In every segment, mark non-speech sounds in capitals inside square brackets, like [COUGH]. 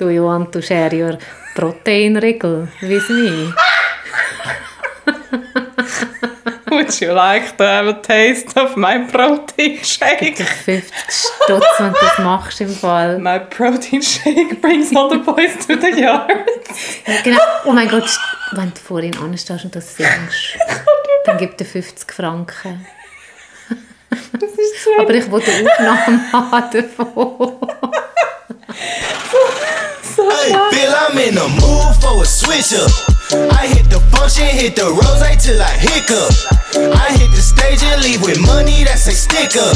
Do you want to share your proteinregel with me? [LAUGHS] Would you like to have a taste of my protein shake? 50 Stutz, wenn du das machst im Fall. My protein shake brings all the boys to the yard. Genau. Oh mein Gott, wenn du vor ihm anstehst und das singst, dann gibt er 50 Franken. Das ist zu Aber ich wollte Aufnahmen haben davon. [LAUGHS] Hey, Bill, I'm in the mood for a switch up. I hit the function, hit the rose till I hiccup. I hit the stage and leave with money that's a sticker.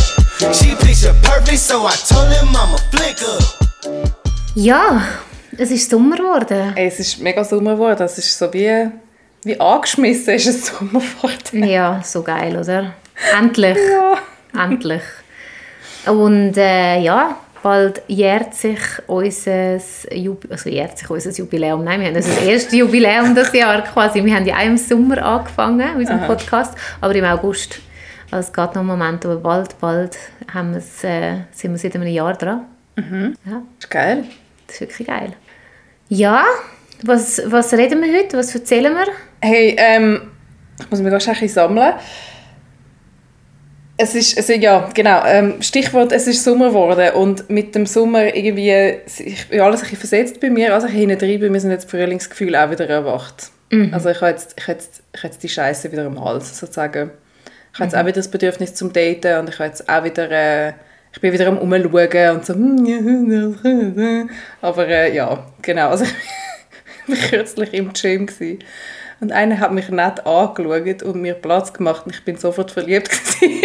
She picture perfect, so I told him I'm a flicker. Ja, es ist Sommer geworden. Es ist mega Sommer geworden. Es ist so wie, wie angeschmissen ist es Sommer geworden. Ja, so geil, oder? Endlich. Ja. Endlich. Und äh, ja, bald jährt sich unser, Jub also jährt sich unser Jubiläum. Nein, wir haben unser erstes Jubiläum das Jahr quasi. Wir haben ja auch im Sommer angefangen mit unserem Podcast, aber im August. Also es geht noch einen Moment, aber bald, bald haben wir's, äh, sind wir seit einem Jahr dran. Ja, Ist geil. das ist wirklich geil. Ja, was, was reden wir heute? Was erzählen wir? Hey, ähm, ich muss mich ganz ein bisschen sammeln. Es ist, also ja, genau, ähm, Stichwort, es ist Sommer geworden und mit dem Sommer irgendwie, ich bin alles ein bisschen versetzt bei mir, also ich hinten drin, bei mir sind jetzt Frühlingsgefühle auch wieder erwacht. Also ich habe jetzt, ich habe jetzt, ich habe jetzt die Scheiße wieder im Hals, sozusagen. Ich habe jetzt auch wieder das Bedürfnis zum Daten und ich habe jetzt auch wieder, äh, ich bin wieder am Umschauen und so, [LAUGHS] aber äh, ja, genau, also [LAUGHS] ich war kürzlich im Gym gewesen. Und einer hat mich nett angeschaut und mir Platz gemacht und ich bin sofort verliebt [LAUGHS] gewesen.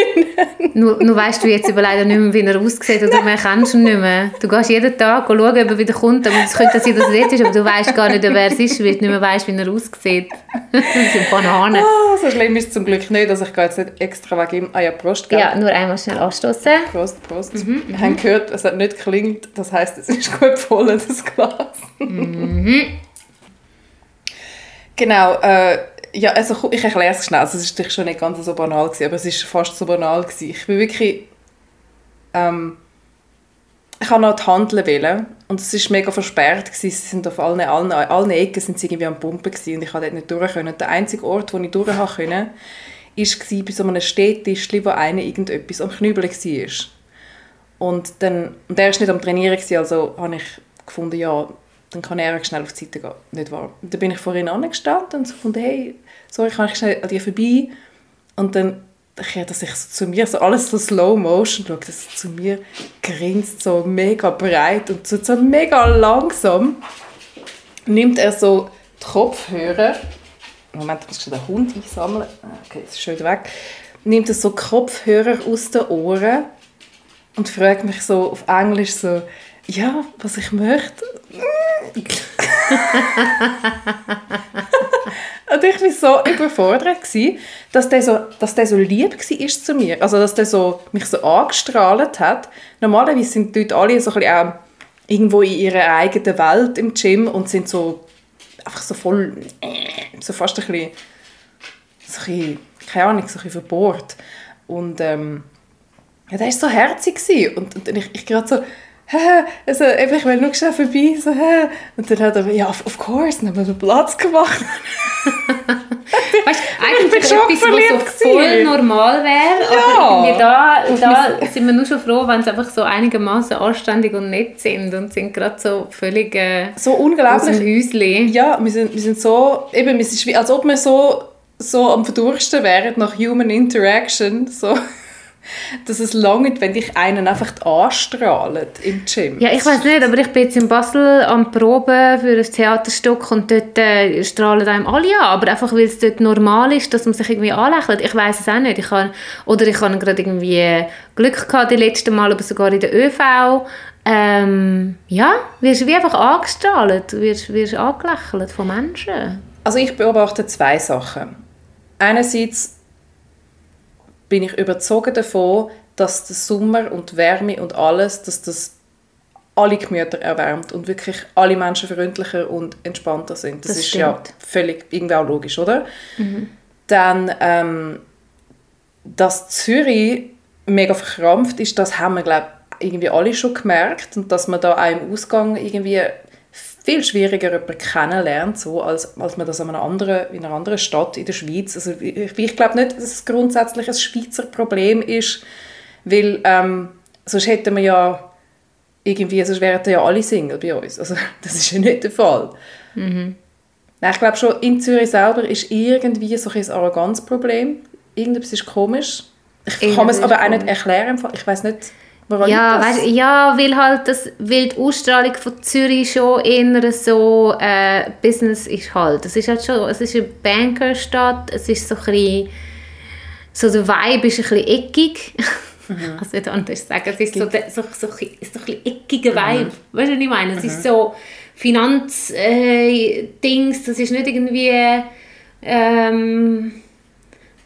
Nur, nur weißt du jetzt aber leider nicht mehr, wie er aussieht oder mehr kennst du ihn nicht mehr. Du gehst jeden Tag schauen, ob er wieder kommt, aber es könnte sein, dass er dort ist, aber du weißt gar nicht, wer es ist, weil du nicht mehr weißt, wie er aussieht. das sind Bananen. Ah, so schlimm ist es zum Glück nicht, dass ich gehe jetzt nicht extra wegen ihm... Ah ja, Prost, gell? Ja, nur einmal schnell anstoßen. Prost, Prost. Wir haben gehört, es hat nicht geklingelt, das heisst, es ist gut voll, das Glas. Genau, äh, ja, also ich erkläre es schnell. Also, es natürlich schon nicht ganz so banal, gewesen, aber es ist fast so banal. Gewesen. Ich bin wirklich... Ähm, ich habe noch Handeln wählen und es ist mega versperrt gewesen. Sie sind auf allen, allen, allen Ecken sind sie irgendwie am Pumpen gewesen und ich konnte dort nicht durch können. Der einzige Ort, wo ich durch konnte, war bei so einem Städtischli, wo einer irgendetwas am Knübeln war. Und dann, und der war nicht am Trainieren, gewesen, also habe ich gefunden, ja, dann kann er schnell auf die Seite gehen. Nicht wahr? Und dann bin ich vor ihm angestanden und so gefunden, hey, sorry, kann ich schnell an dir vorbei? Und dann kehrt er sich so zu mir, so alles so slow motion, schaut er so zu mir, grinst so mega breit und so, so mega langsam nimmt er so die Kopfhörer, Moment, ich muss schon den Hund einsammeln, Ah, okay, jetzt ist schon weg, nimmt er so Kopfhörer aus den Ohren und fragt mich so auf Englisch so, ja, was ich möchte. und ich war so überfordert, gewesen, dass der so, dass der so lieb war zu mir. Also, dass der so, mich so angestrahlt hat. Normalerweise sind die Leute alle so ein bisschen auch irgendwo in ihrer eigenen Welt im Gym und sind so einfach so voll, so fast ein bisschen, so ein bisschen keine Ahnung, so ein bisschen verbohrt. Und ähm, ja, der war so herzig. gewesen. Und, und ich, ich gerade so, «Hä, also, eben, ich will nur schnell vorbei. So, «Hä?» und dann hat er, ja, of, course, dann haben wir Platz gemacht. [LAUGHS] Weißt, eigentlich etwas, was so voll normal wäre, Ja. aber da, da sind wir nur schon froh, wenn sie einfach so einigermaßen anständig und nett sind und sind gerade so völlig äh, So aus unglaublich. dem Häuschen. Ja, wir sind, wir sind so, eben, es ist wie, als ob wir so, so am Verdursten wären nach Human Interaction, so, dass es langt, wenn dich einen einfach anstrahlt im Gym. Ja, ich weiß nicht, aber ich bin jetzt in Basel am Proben für ein Theaterstück und dort äh, strahlen einem alle an, aber einfach weil es dort normal ist, dass man sich irgendwie anlächelt. Ich weiß es auch nicht. Ich habe, oder ich habe gerade irgendwie Glück gehabt die letzten Mal, aber sogar in der ÖV. Ähm, ja, wirst wie einfach angestrahlt, wirst, wirst angelächelt von Menschen. Also ich beobachte zwei Sachen. Einerseits bin ich überzeugt davon, dass der Sommer und die Wärme und alles, dass das alle Gemüter erwärmt und wirklich alle Menschen freundlicher und entspannter sind. Das, Das ist ja stimmt. völlig irgendwie auch logisch, oder? Dann, ähm, dass Zürich mega verkrampft ist, das haben wir, glaube irgendwie alle schon gemerkt und dass man da auch im Ausgang irgendwie viel schwieriger jemanden kennenlernt, so, als, als man das in einer, anderen, in einer anderen Stadt in der Schweiz. Also ich, ich glaube nicht, dass es grundsätzlich ein Schweizer Problem ist, weil ähm, sonst hätten wir ja irgendwie, sonst wären ja alle Single bei uns. Also [LAUGHS] das ist ja nicht der Fall. Mhm. Nein, ich glaube schon, in Zürich selber ist irgendwie so ein Arroganzproblem. Irgendetwas ist komisch. Ich kann es aber auch nicht erklären. Ich weiß nicht, woran ja, weißt, ja, weil halt das, weil die Ausstrahlung von Zürich schon eher so äh, Business ist halt. Es ist halt schon, es ist eine Bankerstadt, es ist so ein bisschen, so der Vibe ist ein bisschen eckig. Mhm. [LAUGHS] Also nicht anders sagen, es ist so, so, so, so, ein bisschen eckiger Vibe. Mhm. Weißt du, was ich meine? Es mhm. ist so Finanzdings, äh, das ist nicht irgendwie ähm,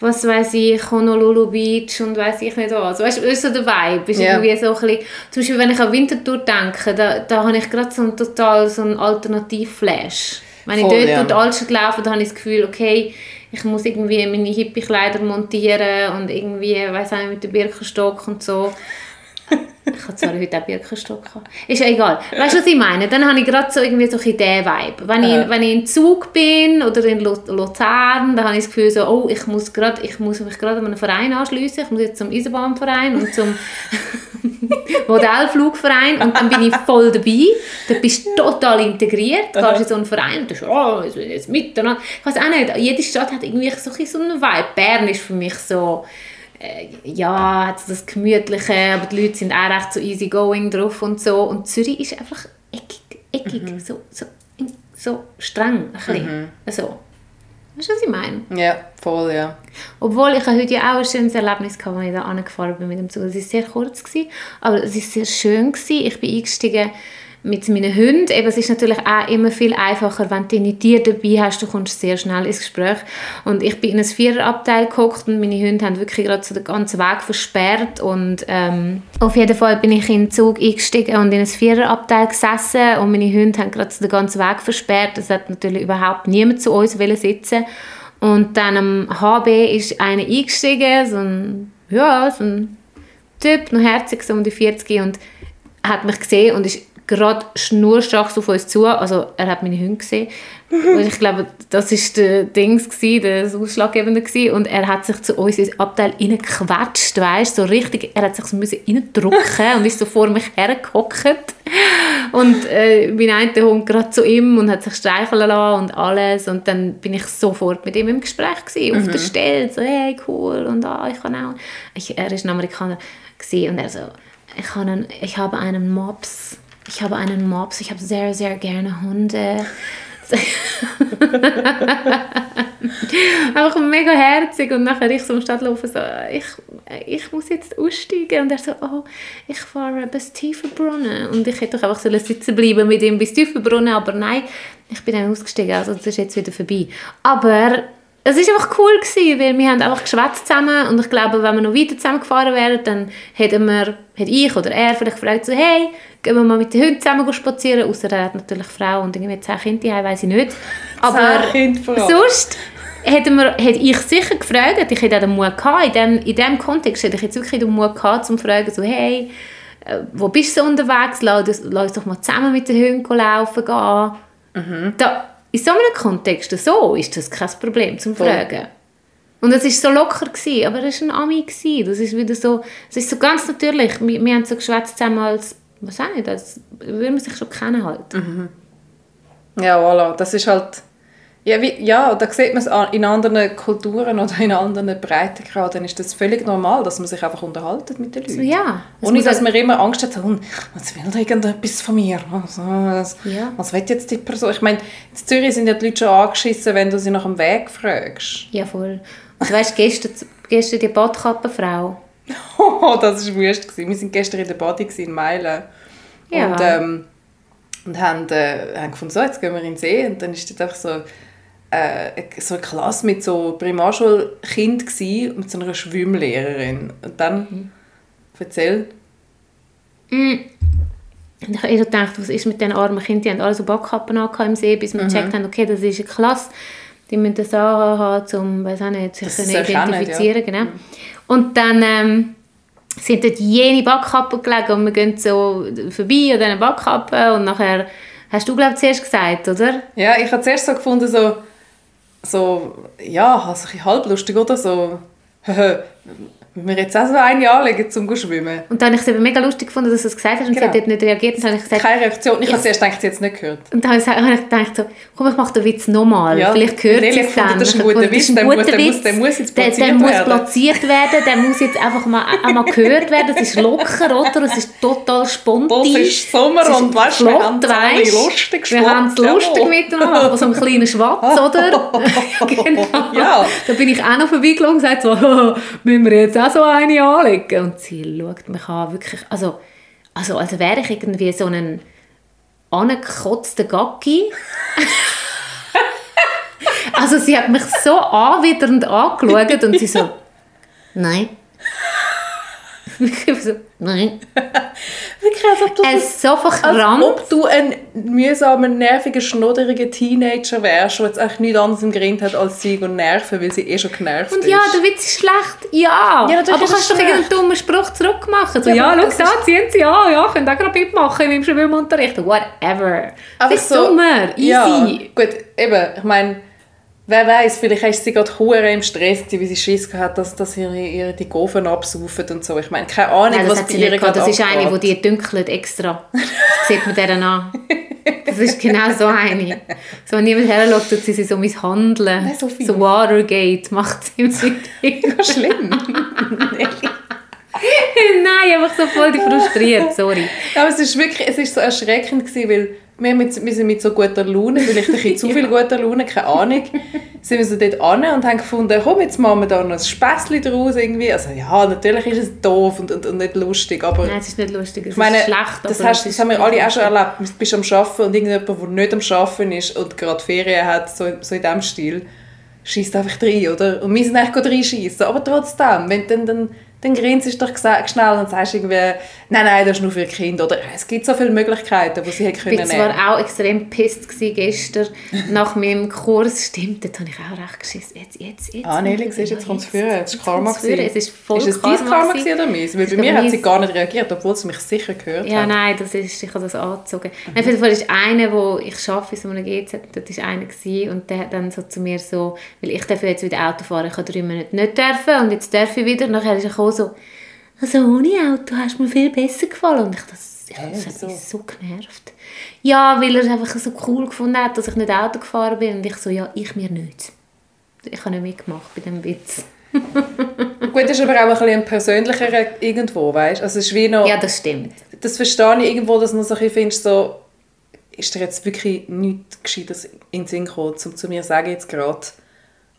was weiß ich, Honolulu Beach und weiß ich nicht was. Weißt du, so der Vibe ist yeah. irgendwie so ein bisschen, zum Beispiel wenn ich an Winterthur denke, da, da habe ich gerade so einen total so einen Alternativ-Flash. Wenn Voll, ich dort ja. durch die Altstadt laufe, dann habe ich das Gefühl, okay, ich muss irgendwie meine Hippie-Kleider montieren und irgendwie, weiß nicht, mit dem Birkenstock und so. Ich habe zwar heute auch Birkenstock gehabt. Ist ja egal. Weißt du, was ich meine? Dann habe ich gerade so irgendwie so ein den Vibe. Wenn ich, wenn ich in Zug bin oder in Luzern, dann habe ich das Gefühl so, oh, ich muss, grad, ich muss mich gerade an einen Verein anschließen. Ich muss jetzt zum Eisenbahnverein und zum [LAUGHS] Modellflugverein und dann bin ich voll dabei. Dann bist du total integriert. Du gehst in so einen Verein und denkst, oh, jetzt miteinander. Ich weiß auch nicht, jede Stadt hat irgendwie so, so einen Vibe. Bern ist für mich so äh, ja, hat das Gemütliche, aber die Leute sind auch recht so easygoing drauf und so. Und Zürich ist einfach eckig, eckig mhm. so, so, so streng, ein bisschen. Mhm. So. Weißt du, was ich meine? Ja, voll, ja. Obwohl, ich heute ja auch ein schönes Erlebnis hatte, als ich da angefahren bin mit dem Zug. Es war sehr kurz, gewesen, aber es war sehr schön. Gewesen. Ich bin eingestiegen mit meinen Hunden. Eben, es ist natürlich auch immer viel einfacher, wenn du deine Tiere dabei hast, du kommst sehr schnell ins Gespräch. Und ich bin in ein Viererabteil geguckt und meine Hunde haben wirklich gerade so den ganzen Weg versperrt und ähm, auf jeden Fall bin ich in den Zug eingestiegen und in ein Viererabteil gesessen und meine Hunde haben gerade so den ganzen Weg versperrt. Es hat natürlich überhaupt niemand zu uns sitzen und dann am HB ist einer eingestiegen, so ein, ja, so ein Typ, noch herzig, so um die 40 und hat mich gesehen und ist gerade schnurstracks auf uns zu. Also er hat meine Hunde gesehen. Und ich glaube, das war der Dings gewesen, das Ausschlaggebende gewesen. Und er hat sich zu uns ins Abteil reingequetscht, weißt so richtig. Er hat sich so müssen reindrücken und ist so vor mich hergehockt. Und äh, mein einer Hund gerade zu ihm und hat sich streicheln lassen und alles. Und dann bin ich sofort mit ihm im Gespräch gewesen, auf mhm. der Stelle. So, hey, cool. Und ah, ich kann auch. Ich, er ist ein Amerikaner gewesen, und er so, ich, habe einen, ich habe einen Mops ich habe einen Mops, ich habe sehr, sehr gerne Hunde. [LAUGHS] Einfach mega herzig. Und nachher ich so am Stadtlaufen so, ich, ich muss jetzt aussteigen. Und er so, oh, ich fahre bis Tiefenbrunnen. Und ich hätte doch einfach sitzen bleiben mit ihm bis Tiefenbrunnen, aber nein, ich bin dann ausgestiegen, also das ist jetzt wieder vorbei. Aber es war einfach cool, gewesen, weil wir haben einfach geschwätzt zusammen und ich glaube, wenn wir noch weiter zusammen gefahren wären, dann hätten wir, hätte ich oder er vielleicht gefragt, so, hey, gehen wir mal mit den Hunden zusammen spazieren, außer er hat natürlich Frau und irgendwie zehn Kinder, ich weiß ich nicht. Aber sonst hätte, wir, hätte ich sicher gefragt, ich hätte auch den Mut gehabt, in dem, in dem Kontext hätte ich jetzt wirklich den Mut gehabt, um zu fragen, so, hey, äh, wo bist du unterwegs, lass, lass uns doch mal zusammen mit den Hunden laufen gehen. Mhm. Da, in so einem Kontext, so ist das kein Problem zum Fragen. Und es war so locker, gewesen, aber es war ein Ami. Gewesen. Das ist wieder so, es ist so ganz natürlich. Wir, wir haben so geschwätzt zusammen als, was auch nicht, als würde man sich schon kennen halt. Mhm. Ja, voilà. Das ist halt ja, wie, ja, da sieht man es in anderen Kulturen oder in anderen Breitengraden ist das völlig normal, dass man sich einfach unterhalten mit den Leuten. So, ja. Ohne, dass man immer Angst hat, hm, was will da irgendetwas von mir? Was, was, ja. was will jetzt die Person? Ich meine, in Zürich sind ja die Leute schon angeschissen, wenn du sie nach dem Weg fragst. Ja, voll. Und du weißt, gestern, gestern die Badkappenfrau. [LAUGHS] oh, das war wurscht. Wir waren gestern in der Body in Meilen. Ja. Und, ähm, und haben, äh, haben gefunden, so, jetzt gehen wir in den See. Und dann ist dort einfach so äh, so eine Klasse mit so Primarschulkind mit so einer Schwimmlehrerin. Und dann, mhm. erzähl. Mm. Ich habe gedacht, was ist mit den armen Kindern? Die haben alle so Backkappen im See, bis wir mhm. gecheckt haben, okay, das ist eine Klasse. Die müssen das haben, um weiß auch nicht, sich das identifizieren. Ja. Genau. Mhm. Und dann ähm, sind dort jene Backkappen gelegen und wir gehen so vorbei an diesen Backkappen und nachher Hast du, glaube ich, zuerst gesagt, oder? Ja, ich habe zuerst so gefunden, so, so ja, also ein halblustig, oder? So, [LAUGHS] wir jetzt auch so eine anlegen, um zu schwimmen. Und dann habe ich es eben mega lustig gefunden, dass du es gesagt hast und sie Genau. hat dort nicht reagiert. Und dann habe ich gesagt, Keine Reaktion. Ich Ich- habe zuerst gedacht, sie hat es nicht gehört. und dann habe ich gedacht, so, komm, ich mache den Witz nochmal. Ja, Vielleicht hört Nelly sie es dann. das ist ein guter Witz, ein der muss- der muss- der muss jetzt Der- platziert Der muss werden. platziert werden, der muss jetzt einfach mal, auch mal gehört werden. Es ist locker, oder? Es ist total spontan. Das ist Sommer Es ist und weißt, wir flott, haben es alle lustig Wir haben es lustig miteinander, machen so einen kleinen Schwatz, oder? [LAUGHS] [LAUGHS] genau. Ja. Da bin ich auch noch vorbeigelaufen und gesagt so, [LAUGHS] müssen wir jetzt auch so eine anlegen? Und sie schaut mich an, wirklich, also, also als wäre ich irgendwie so ein angekotzter Gacki. [LAUGHS] also sie hat mich so anwidernd angeschaut und sie so, nein. So, nein. [LAUGHS] Wirklich, als ob du, Es ist so als ob du ein mühsamer, nerviger, schnodderiger Teenager wärst, der jetzt eigentlich nichts anderes im Grind hat, als sie und nerven, weil sie eh schon genervt Und ist. ja, der Witz ist schlecht. Ja. Ja, aber ist kannst du doch irgendeinen dummen Spruch zurückmachen. So, Ja, ja, aber schau da, ziehen sie an. Ja, könnt auch gerade mitmachen im Schwimmunterricht. Whatever. Einfach es ist Sommer. Easy. Ja, gut, eben, ich meine, wer weiß, vielleicht ist sie gerade hure im Stress gewesen, weil sie Schiss gehabt dass, dass ihre, ihre die Gofen absaufen und so. Ich meine, keine Ahnung, Nein, das was bei ihr gerade Das ist eine, die die dünkelt extra. Das sieht man deren an. Das ist genau so eine. So, wenn niemand her schaut, tut sie sie so misshandeln. Nein, Sophie. so Watergate macht sie mit ihm. [LAUGHS] Schlimm. [LAUGHS] Nein, einfach so voll die frustriert, sorry. Aber es ist wirklich, es ist so erschreckend gewesen, weil wir, mit, wir sind mit so guter Laune, vielleicht ein bisschen [LAUGHS] zu viel guter Laune, keine Ahnung, sind wir so dort an und haben gefunden, komm, jetzt machen wir da noch ein Späßchen draus irgendwie. Also ja, natürlich ist es doof und, und, und nicht lustig, aber Nein, es ist nicht lustig, es meine, ist schlecht. das, aber hast, das haben wir alle auch schon erlebt. Du bist am Arbeiten und irgendjemand, der nicht am Arbeiten ist und gerade Ferien hat, so, so in diesem Stil, schießt einfach rein, oder? Und wir sind eigentlich gerade reinschießen. Aber trotzdem, wenn dann, dann, dann grinst du doch schnell und sagst irgendwie, nein, nein, das ist nur für Kinder. Oder es gibt so viele Möglichkeiten, die sie hätten Ich können war nehmen zwar auch extrem pisst gestern nach meinem Kurs. Stimmt, dort habe ich auch recht geschissen. Jetzt, jetzt, jetzt. Ah, Nelly, siehst jetzt kommt es führen. Jetzt ist Karma. gewesen. Es ist voll Ist es Karma dein Karma gewesen. oder meins? Weil Es bei mir hat sie gar nicht reagiert, obwohl sie mich sicher gehört Ja, hat. nein, das ist, ich habe das angezogen. Auf jeden Fall ist einer, wo ich arbeite in so einem GZ, dort war einer gewesen, und der hat dann so zu mir so, weil ich darf jetzt wieder Auto fahren, ich habe drei Monate nicht dürfen und jetzt darf ich wieder. Nachher ist er gekommen so, also ohne Auto hast du mir viel besser gefallen. Und ich, das, ich, das hat mich so genervt. Ja, weil er es einfach so cool gefunden hat, dass ich nicht Auto gefahren bin. Und ich so, ja, ich mir nicht. Ich habe nicht mitgemacht bei dem Witz. [LAUGHS] Gut, das ist aber auch ein bisschen ein persönlicherer irgendwo, weißt du? Also es ist wie noch... Ja, das stimmt. das verstehe ich irgendwo, dass du noch so ein bisschen findest, so, ist dir jetzt wirklich nichts Gescheites in den Sinn gekommen, um zu mir zu sagen jetzt gerade,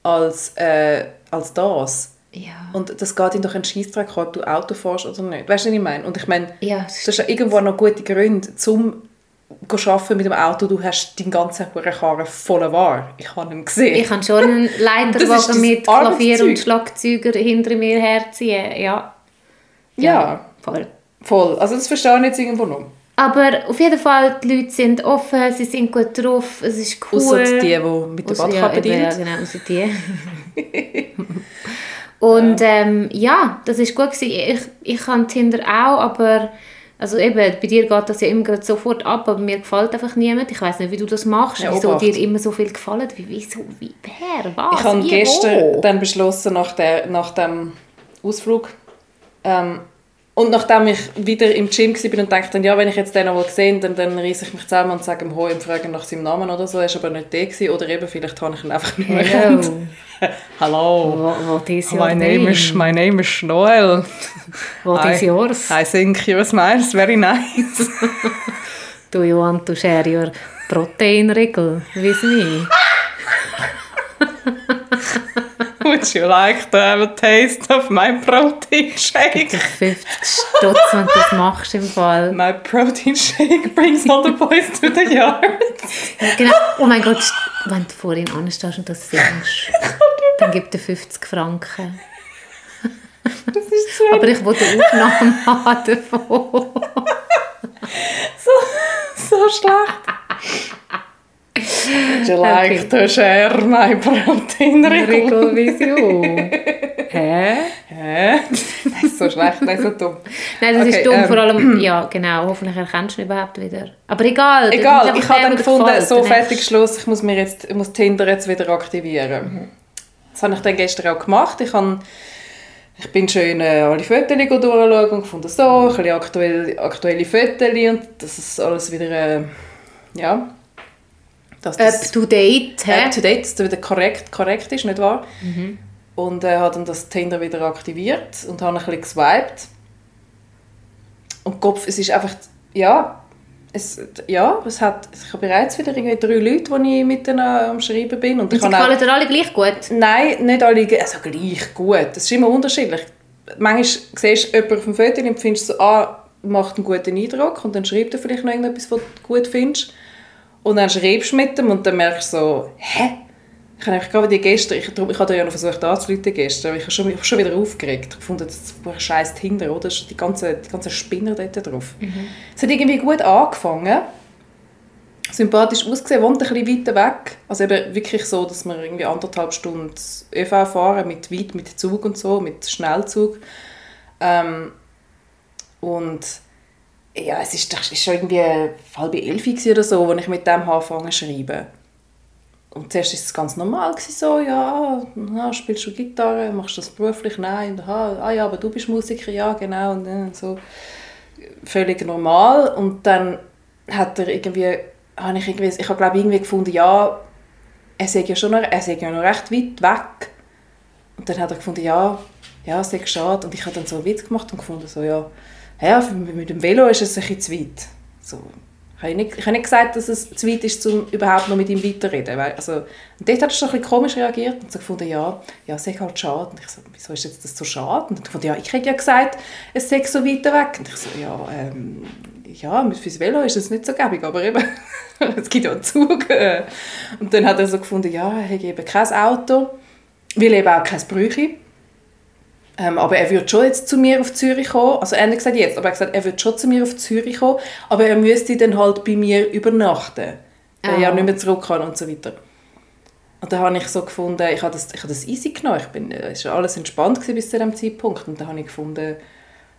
als, äh, als das. Ja. Und das geht ihm doch einen Scheissdreck an, ob du Auto fährst oder nicht. Weißt du, was ich meine? Und ich meine, Ja, das das ist ja irgendwo noch gute Gründe, zum zu arbeiten mit dem Auto, du hast deinen ganzen Karren voller War. Ich habe ihn gesehen. Ich kann schon einen [LAUGHS] Leiterwagen mit Klavier und. Schlagzeuger hinter mir herziehen. Ja. ja, Voll. voll. Also das verstehe ich jetzt irgendwo noch. Aber auf jeden Fall, die Leute sind offen, sie sind gut drauf, es ist cool. Ausser die, die mit der Badkappe ja, eben, ja, genau, außer die. [LAUGHS] Und ähm, ja, das ist gut gewesen. Ich, ich kann Tinder auch, aber also eben, bei dir geht das ja immer sofort ab, aber mir gefällt einfach niemand. Ich weiß nicht, wie du das machst, Ja, wieso dir immer so viel gefällt. Wie, wieso, wie, wer, was, Ich habe gestern wo? dann beschlossen, nach, der, nach dem Ausflug, ähm, und nachdem ich wieder im Gym war und dachte, dann, ja, wenn ich jetzt den noch mal sehe, dann, dann reiße ich mich zusammen und sage ihm Hoi und frage nach seinem Namen oder so. Er war aber nicht der. Gewesen. Oder eben, vielleicht habe ich ihn einfach nicht mehr Hello. gekannt. [LAUGHS] Hallo. What, is your My name is, my name is Noel. What is [LAUGHS] I- yours? I think your smile is very nice. [LAUGHS] Do you want to share your protein regel with me? Would you like to have a taste of my protein shake? 50 Stutz, wenn du das machst im Fall. My protein shake brings all the boys to the yard. Genau. Oh mein Gott, wenn du vor ihm anstehst und das singst, dann gibt er 50 Franken. Das ist zu Aber ich wollte Aufnahmen haben davon. so schlecht. Would you like to share my protein Regelvision. Hä? Hä? Das ist so schlecht, das ist so dumm. Nein, das Okay, ist dumm, ähm, vor allem, [CLEARS THROAT] ja genau, hoffentlich erkennst du ihn überhaupt wieder. Aber egal. Egal, ich habe dann gefunden, gefällt, so fertig. Schluss, ich muss, mir jetzt, ich muss Tinder jetzt wieder aktivieren. Das habe ich dann gestern auch gemacht. Ich, habe, ich bin schön äh, alle Fotos durchschauen und gefunden, so, ein bisschen aktuelle, aktuelle Fotos und das ist alles wieder, äh, ja, dass das Up to date, hä? up to date, dass das wieder korrekt, korrekt ist, nicht wahr? Und äh, habe dann das Tinder wieder aktiviert und habe ein bisschen geswiped. Und Kopf, es ist einfach, ja, es, ja, es hat, ich habe bereits wieder irgendwie drei Leute, die ich mit am Schreiben bin. Und Und sie gefallen dir alle gleich gut? nein, nicht alle, also gleich gut. Das ist immer unterschiedlich. Manchmal siehst du jemanden auf dem Foto und findest so, ah, macht einen guten Eindruck und dann schreibt er vielleicht noch irgendetwas, was du gut findest. Und dann schreibst du mit ihm und dann merkst du so, hä? Ich habe gerade die gestern, ich, darum- ich habe ja noch versucht anzurufen gestern, aber ich habe schon, ich habe schon wieder aufgeregt. Ich fand, das ein scheiß Tinder, oder? Die ganze, die ganze Spinner dort drauf. Es hat irgendwie gut angefangen. Sympathisch ausgesehen, wohnt ein bisschen weiter weg. Also eben wirklich so, dass wir irgendwie anderthalb Stunden ÖV fahren, mit weit, mit Zug und so, mit Schnellzug. Ähm, und ja, es ist, das ist schon irgendwie halb elf oder so, als ich mit dem angefangen zu schreiben. Und zuerst war es ganz normal, so, ja, ja, spielst du Gitarre, machst du das beruflich? Nein, ah, ah ja, aber du bist Musiker, ja, genau, und äh, so. Völlig normal. Und dann hat er irgendwie, habe ich irgendwie, ich habe glaube irgendwie gefunden, ja, er sei ja schon noch, er sei ja noch recht weit weg. Und dann hat er gefunden, ja, ja, es sei schade. Und ich habe dann so einen Witz gemacht und gefunden, so, ja, ja, mit dem Velo ist es ein bisschen zu weit. So. Ich habe nicht, ich habe nicht gesagt, dass es zu weit ist, um überhaupt noch mit ihm weiterreden. Weil, also, und dort hat er schon ein bisschen komisch reagiert und so gefunden, ja, ja, es sei halt schade. Und ich so, wieso ist jetzt das so schade? Und ich gefunden, ja, ich hätte ja gesagt, es sei so weit weg. Und ich so, ja, ähm, ja, fürs Velo ist es nicht so gäbig, aber eben, [LAUGHS] es gibt ja einen Zug. Und dann hat er so gefunden, ja, er hätte eben kein Auto, weil eben auch kein Brüche. Ähm, aber er würde schon jetzt zu mir auf Zürich kommen. Also er hat gesagt jetzt, aber er hat gesagt, er würde schon zu mir auf Zürich kommen, aber er müsste dann halt bei mir übernachten. Weil er ja Ah. nicht mehr zurück kann und so weiter. Und da habe ich so gefunden, ich habe das, ich habe das easy genommen. Ich bin, es war alles entspannt bis zu diesem Zeitpunkt. Und da habe ich gefunden,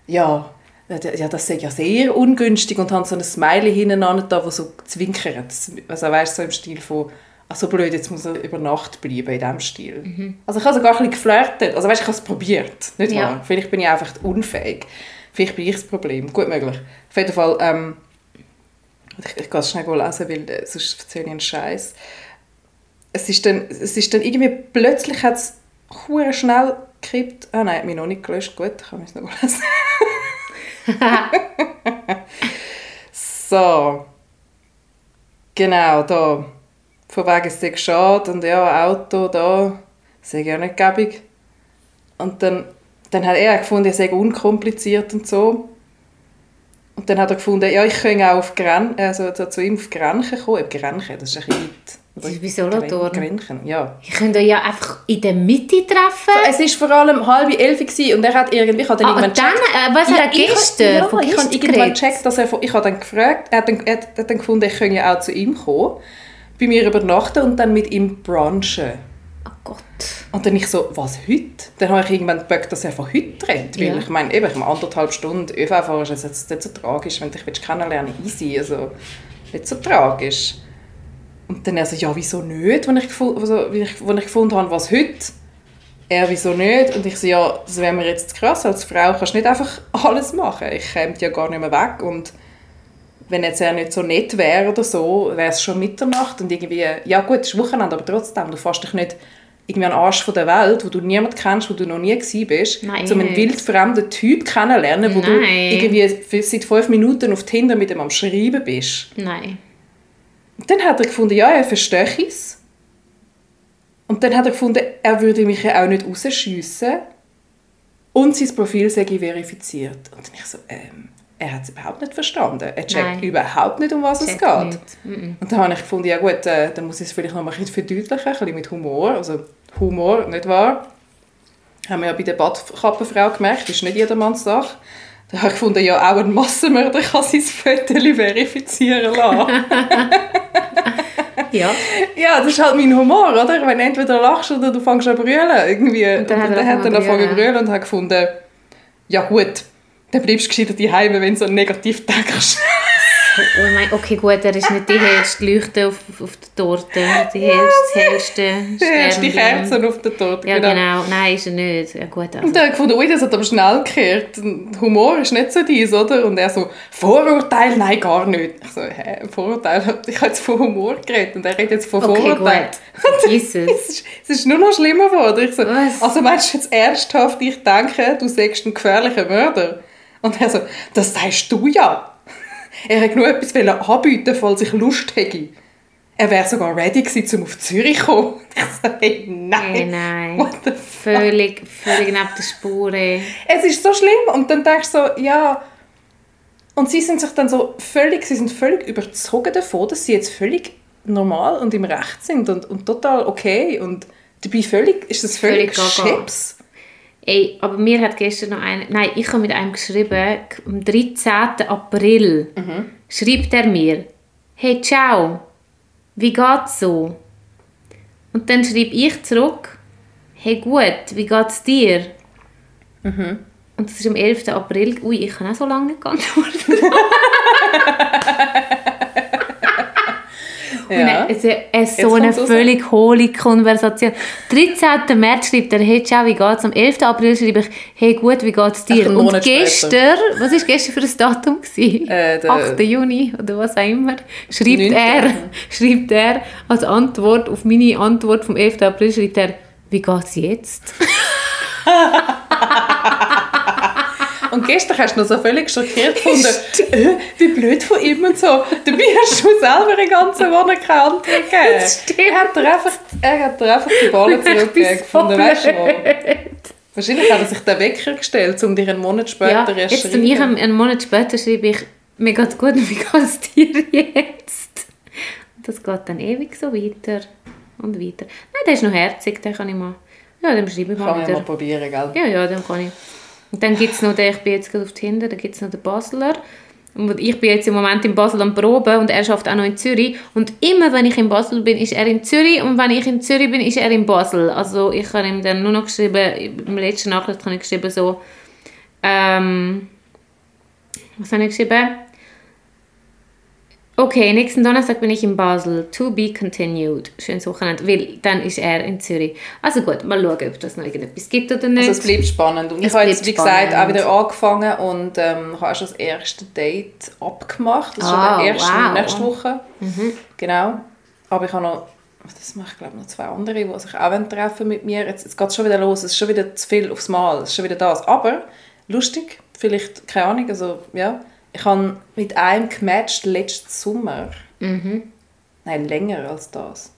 ja, ja, das ist ja sehr ungünstig und habe so ein Smiley hinten da, das so zwinkert. Also weißt du, so im Stil von, ach so blöd, jetzt muss er über Nacht bleiben, in diesem Stil. Also ich habe sogar ein bisschen geflirtet. Also weißt, ich habe es probiert, nicht Ja. wahr? Vielleicht bin ich einfach unfähig. Vielleicht bin ich das Problem. Gut möglich. Auf jeden Fall, ähm, ich, ich kann es schnell lesen, weil äh, sonst erzähle ich einen Scheiß. Es ist dann, es ist dann irgendwie plötzlich hat es schnell gekippt. Ah nein, hat mich noch nicht gelöscht. Gut, ich kann es noch lesen. [LAUGHS] [LAUGHS] so. Genau, da. Von wegen es sei schade und ja, Auto da, sei ja nicht gäbig. Und dann, dann hat er gefunden, er sei unkompliziert und so. Und dann hat er gefunden, ja, ich könnte auch auf Gren also zu- ihm auf Grenchen kommen. Eben Grenchen, das ist ein bisschen weit. Das ist bei Solothurn. Grenchen, ja. Ich könnte euch ja einfach in der Mitte treffen. Es war vor allem halb elf und er hat irgendwie, ich habe dann Ah, irgendwann dann, gecheckt- äh, was hat er ich- gestern? Ja, Von ich habe irgendwann gecheckt, dass er, ich habe dann gefragt, er hat dann, er hat dann gefunden, ich könnte ja auch zu ihm kommen, bei mir übernachten und dann mit ihm brunchen. Oh Gott. Und dann ich so, was, heute? Dann habe ich irgendwann geböckt, dass er von heute redet. Weil Ja. ich meine, eben, ich meine, anderthalb Stunden ÖV fahren ist jetzt nicht so tragisch. Wenn du dich willst kennenlernen easy, also nicht so tragisch. Und dann er so, ja, wieso nicht? Wenn ich, also, ich, wenn ich gefunden habe, was heute? Er, wieso nicht? Und ich so, ja, das wäre mir jetzt krass. Als Frau kannst du nicht einfach [LAUGHS] alles machen. Ich käme ja gar nicht mehr weg. Und wenn jetzt er nicht so nett wäre oder so, wäre es schon Mitternacht und irgendwie, ja gut, es ist Wochenende, aber trotzdem, du fährst dich nicht irgendwie an den Arsch von der Welt, wo du niemanden kennst, wo du noch nie gewesen bist, Nein, um einen wildfremden Typ kennenlernen, wo du Nein. irgendwie für- seit fünf Minuten auf Tinder mit ihm am Schreiben bist. Nein. Und dann hat er gefunden, ja, er verstehe es. Und dann hat er gefunden, er würde mich ja auch nicht rausschiessen. Und sein Profil sei verifiziert. Und dann ich so, ähm, er hat es überhaupt nicht verstanden. Er checkt Nein. überhaupt nicht, um was es Checkt geht. nicht. Und dann habe ich gefunden, ja gut, äh, dann muss ich es vielleicht noch mal ein bisschen verdeutlichen, ein bisschen mit Humor. Also Humor, nicht wahr? Haben wir ja bei der Badkappenfrau gemerkt, das ist nicht jedermanns Sache. Da habe ich gefunden, ja, auch ein Massenmörder kann sein Foto verifizieren lassen. [LAUGHS] Ja. Ja, das ist halt mein Humor, oder? Wenn du entweder lachst oder du fängst an zu brüllen. Irgendwie. Und dann dann, hat er angefangen zu brüllen und hat gefunden, ja gut, dann bleibst du gescheiter daheim, wenn du so negativ denkst. Oh mein, okay, gut, er ist nicht die hellste Leuchte auf, auf der Torte. Die hellste, hellste hast die. Kerzen auf der Torte. Ja, genau. Nein, ist er nicht. Ja, gut, also. Und dann gefunden, ui, das hat aber schnell gekehrt. Humor ist nicht so dies, oder? Und er so, Vorurteil? Nein, gar nicht. Ich so, hä, Vorurteil? [LAUGHS] Ich habe jetzt von Humor geredet und er redet jetzt von Okay, Vorurteil. gut. [LAUGHS] Es ist, es ist nur noch schlimmer geworden. Ich so, Was? also meinst du jetzt ernsthaft, ich denke, du sagst ein gefährlicher Mörder? Und er so, das sagst du ja. [LAUGHS] Er hätte nur etwas anbieten falls ich Lust hätte. Er wäre sogar ready gewesen, um auf Zürich zu kommen. [LAUGHS] Ich so, hey, nein. Hey, nein. Völlig, völlig neben der Spur. ey. Es ist so schlimm. Und dann denkst du so, ja... Und sie sind sich dann so völlig, sie sind völlig überzogen davon, dass sie jetzt völlig normal und im Recht sind und, und total okay. Und dabei völlig, ist das völlig, Völlig. Chips. Ey, aber mir hat gestern noch einer, nein, ich habe mit einem geschrieben, am 13. April schreibt er mir, hey, ciao, wie geht's so? Und dann schreibe ich zurück, hey, gut, wie geht's dir? Und das ist am 11. April, ui, ich kann auch so lange nicht geantwortet. [LAUGHS] Ja. Es ist so eine kommt's raus. völlig hohle Konversation. 13. März schreibt er, hey, ciao, wie geht's? Am 11. April schreibe ich, hey, gut, wie geht's dir? Und gestern, was war gestern für ein Datum? gewesen? Äh, der- 8. Juni oder was auch immer. Schreibt 9.. er, schreibt er als Antwort auf meine Antwort vom 11. April, schreibt er, wie geht's jetzt? [LAUGHS] Und gestern hast du noch so völlig schockiert gefunden, äh, wie blöd von ihm und so. Dabei hast du selber den ganzen Monat keine Antwort gegeben. Das stimmt. Er hat dir einfach, er hat dir einfach die Ballen [LAUGHS] zurückgegeben. Ich so gefunden, weißt du was? blöd. Wahrscheinlich hat er sich den Wecker gestellt, um dir einen Monat später Ja, erst jetzt ich, schreiben. einen Monat später schreibe ich, mir geht's gut, [LAUGHS] wie geht's dir jetzt? Und das geht dann ewig so weiter und weiter. Nein, der ist noch herzig, den kann ich mal, ja, dann schreibe ich mal Kann ich wieder. mal probieren, gell? Ja, ja, dann kann ich. Und dann gibt es noch den, ich bin jetzt gerade auf Tinder, dann gibt es noch den Basler. Und ich bin jetzt im Moment in Basel am Proben und er schafft auch noch in Zürich. Und immer, wenn ich in Basel bin, ist er in Zürich und wenn ich in Zürich bin, ist er in Basel. Also ich habe ihm dann nur noch geschrieben, im letzten Nachricht habe ich geschrieben so, ähm, was habe ich geschrieben? Okay, nächsten Donnerstag bin ich in Basel. To be continued. Schönes Wochenende, weil dann ist er in Zürich. Also gut, mal schauen, ob das noch irgendetwas gibt oder nicht. Also es bleibt spannend. Und ich Es habe jetzt, wie gesagt, auch wieder angefangen und ähm, habe schon das erste Date abgemacht. Das ist Ah, schon der erste wow. nächste Woche. Genau. Aber ich habe noch, das mache ich glaube noch zwei andere, die sich auch treffen mit mir. Jetzt, jetzt geht es schon wieder los. Es ist schon wieder zu viel aufs Mal. Es ist schon wieder das. Aber lustig, vielleicht, keine Ahnung, also ja. Ich habe mit einem gematcht letzten Sommer. Nein, länger als das.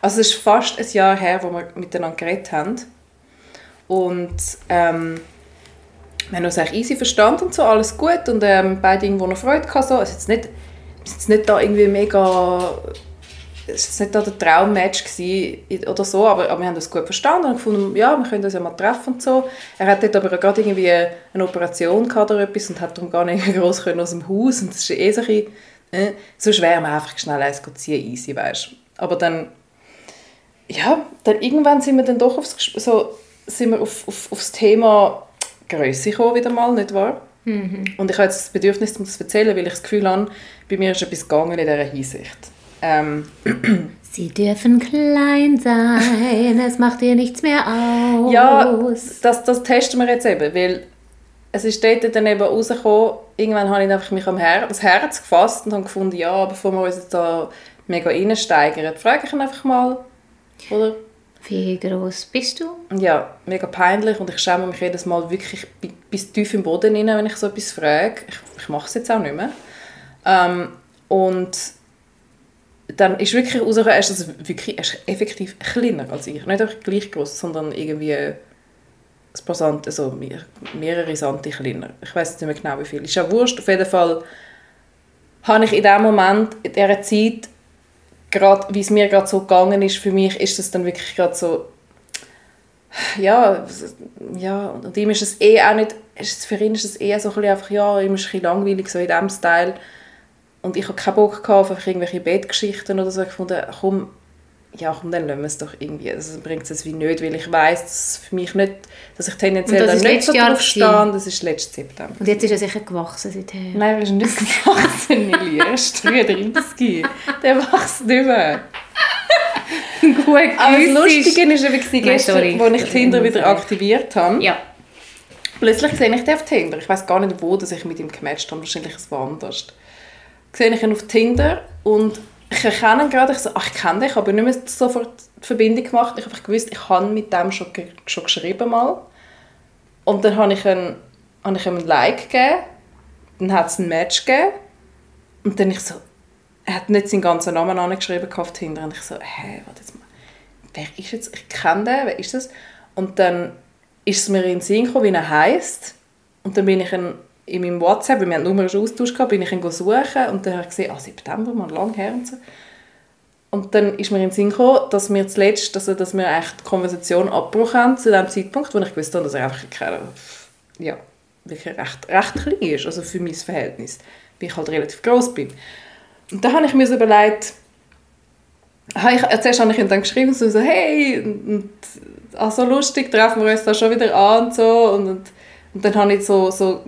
Also es ist fast ein Jahr her, wo wir miteinander geredet haben. Und ähm, wir haben uns eigentlich easy verstanden und so, alles gut. Und ähm, beide irgendwo noch Freude gehabt. So. Es ist jetzt nicht, jetzt nicht da irgendwie mega... Es war nicht der Traummatch oder so, aber, aber wir haben uns gut verstanden und gefunden, ja, wir können uns ja mal treffen und so. Er hat dort aber gerade irgendwie eine Operation gehabt oder etwas und hat darum gar nicht [LAUGHS] groß können aus dem Haus und das ist eh so ein bisschen, äh, so schwer, man einfach schnell eins ziehen, easy, weißt Aber dann, ja, dann irgendwann sind wir dann doch aufs, so, sind wir auf, auf, aufs Thema Größe gekommen, wieder mal, nicht wahr? Und ich habe jetzt das Bedürfnis, um das zu erzählen, weil ich das Gefühl habe, bei mir ist etwas gegangen in dieser Hinsicht. Ähm, Sie dürfen klein sein, es macht dir nichts mehr aus. Ja, das, das testen wir jetzt eben, weil es ist dort dann eben rausgekommen, irgendwann habe ich einfach mich am Her das Herz gefasst und habe gefunden, ja, bevor wir uns jetzt da mega reinsteigern, frage ich ihn einfach mal, oder? Wie groß bist du? Ja, mega peinlich und ich schäme mich jedes Mal wirklich bi- bis tief im Boden rein, wenn ich so etwas frage. Ich, ich mache es jetzt auch nicht mehr. Ähm, und dann ist wirklich herausgekommen, er ist wirklich er ist effektiv kleiner als ich. Nicht einfach gleich groß, sondern irgendwie ein paar Sant, also mehr, mehrere Santi kleiner. Ich weiß nicht mehr genau wie viel. Ist ja wurscht. Auf jeden Fall habe ich in dem Moment, in dieser Zeit, gerade, wie es mir gerade so gegangen ist, für mich ist das dann wirklich gerade so, ja, ja, und ihm ist es eh auch nicht, ist es, für ihn ist es eher so ein bisschen einfach, ja, ihm ist ein bisschen langweilig, so in diesem Style. Und ich habe keinen Bock gehabt auf irgendwelche Bettgeschichten oder so. Ich fand, komm, ja, komm, dann lassen wir es doch irgendwie. Also bringt es wie nicht, weil ich weiß, dass für mich nicht, dass ich tendenziell dann ist nicht so drauf stehe. Das ist letztes September. Und jetzt ist er sicher gewachsen seither. Nein, er ist [LAUGHS] nicht gewachsen, Nili. Er ist 33. Der wächst nicht mehr. Gut, Aber das Lustige ist- Nein, gestern, sorry. als ich Tinder wieder aktiviert habe. Ja. Plötzlich sehe ich den auf Tinder. Ich weiß gar nicht, wo dass ich mit ihm gematcht habe. Wahrscheinlich es woanders. Sehe ich ihn auf Tinder und ich erkenne ihn gerade. Ich so, ach, ich kenne dich, aber nicht mehr sofort die Verbindung gemacht. Ich habe gewusst, ich habe mit dem schon, schon geschrieben mal. Und dann habe ich, ein, habe ich ihm ein Like gegeben. Dann hat es ein Match gegeben. Und dann ich so, er hat nicht seinen ganzen Namen angeschrieben auf Tinder. Und ich so, hä, warte jetzt mal. Wer ist jetzt, ich kenne den, wer ist das? Und dann ist es mir in den Sinn gekommen, wie er heisst. Und dann bin ich ihn in meinem WhatsApp, weil wir Nummer schon austauscht, gehabt, bin ich ihn suchen und dann habe ich gesehen, ah, September, mal lang her und so. Und dann ist mir in den Sinn gekommen, dass wir zuletzt, also, dass wir echt die Konversation abgebrochen haben zu dem Zeitpunkt, wo ich gewusst habe, dass er einfach keine, ja, wirklich recht, recht klein ist, also für mein Verhältnis, weil ich halt relativ groß bin. Und dann habe ich mir so überlegt, habe ich, zuerst habe ich ihm dann geschrieben, so, so hey, und, und, ah, so lustig, treffen wir uns da schon wieder an und so. Und, und, und dann habe ich so, so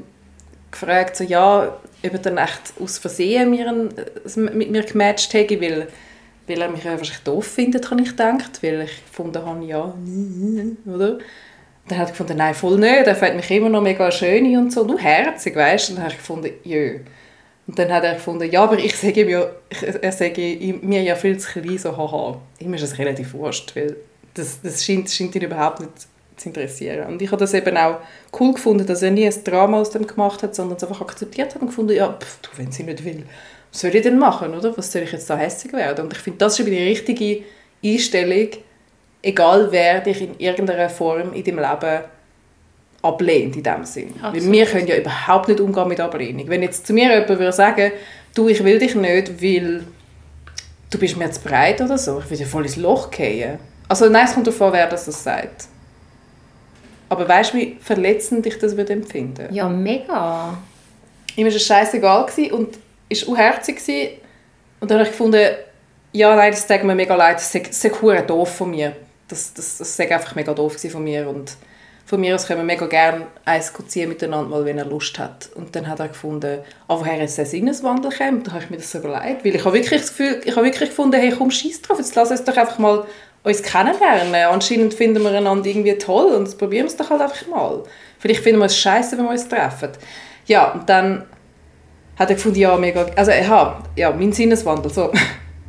gefragt, so, ja, ob er dann echt aus Versehen mir ein, äh, mit mir gematcht hätte, weil, weil er mich wahrscheinlich doof findet, habe ich gedacht, weil ich gefunden habe, ja, oder? Dann hat er gefunden, nein, voll nicht, er findet mich immer noch mega schön und so, nur herzig, weißt du? Dann habe ich gefunden, jö. Und dann hat er gefunden, ja, aber ich sage ja, ich, er sage mir ja viel zu klein, so haha. Ihm ist das relativ wurscht, weil das, das scheint, scheint ihn überhaupt nicht zu interessieren. Und ich habe das eben auch cool gefunden, dass er nie ein Drama aus dem gemacht hat, sondern es einfach akzeptiert hat und gefunden, ja, pff, du, wenn sie nicht will, was soll ich denn machen, oder? Was soll ich jetzt da hässlich werden? Und ich finde, das ist eben die richtige Einstellung, egal wer dich in irgendeiner Form in deinem Leben ablehnt in dem Sinn. Weil wir können ja überhaupt nicht umgehen mit Ablehnung. Wenn jetzt zu mir jemand würde sagen, du, ich will dich nicht, weil du bist mir zu breit oder so, ich würde ja voll ins Loch fallen. Also nein, es kommt davon, wer das sagt. Aber weißt du, wie verletzend ich das würde empfinden? Ja, mega. Ihm war es scheißegal und ist unherzig gewesen. Und dann habe ich gefunden, ja, nein, das tut mir mega leid, das ist- verdammt doof von mir. Das, das, das ist einfach mega doof von mir und von mir aus können wir mega gerne eins ziehen miteinander, mal, wenn er Lust hat. Und dann hat er gefunden, ah, woher jetzt der Sinneswandel kommt. Und dann habe ich mir das so überlegt, weil ich habe wirklich das Gefühl, ich habe wirklich gefunden, hey, komm, scheiß drauf, jetzt lass uns doch einfach mal uns kennenlernen. Anscheinend finden wir einander irgendwie toll und probieren es doch halt einfach mal. Vielleicht finden wir es scheiße, wenn wir uns treffen. Ja, und dann hat er gefunden, ja, mega, also ja, ja mein Sinneswandel, so.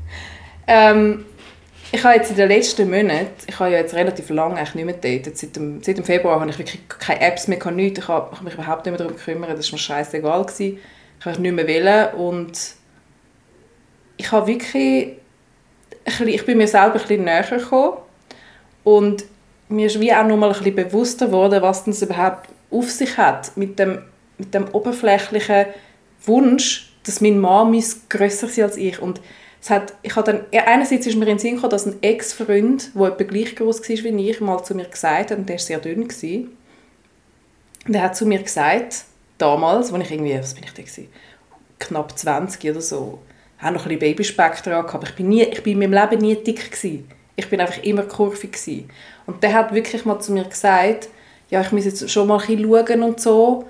[LAUGHS] ähm, ich habe jetzt in den letzten Monaten, ich habe ja jetzt relativ lange eigentlich nicht mehr gedatet, seit dem, seit dem Februar habe ich wirklich keine Apps mehr, keine nichts, ich habe, ich habe mich überhaupt nicht mehr darum gekümmert, das war mir scheißegal. Ich habe nicht mehr wollen und ich habe wirklich, ich bin mir selber ein näher gekommen. Und mir ist wie auch noch mal ein bisschen bewusster geworden, was das überhaupt auf sich hat mit dem, mit dem oberflächlichen Wunsch, dass mein Mann grösser sein als ich. Und es hat, ich habe dann, einerseits ist mir in den Sinn gekommen, dass ein Ex-Freund, der etwa gleich groß war wie ich, mal zu mir gesagt hat, und der war sehr dünn, gewesen, und er hat zu mir gesagt, damals, als ich irgendwie, was bin ich da knapp 20 oder so, auch noch ein bisschen Babyspeck dran gehabt, aber ich bin, nie, ich bin in meinem Leben nie dick gewesen. Ich bin einfach immer kurvig gewesen. Und der hat wirklich mal zu mir gesagt, ja, ich muss jetzt schon mal ein bisschen schauen und so,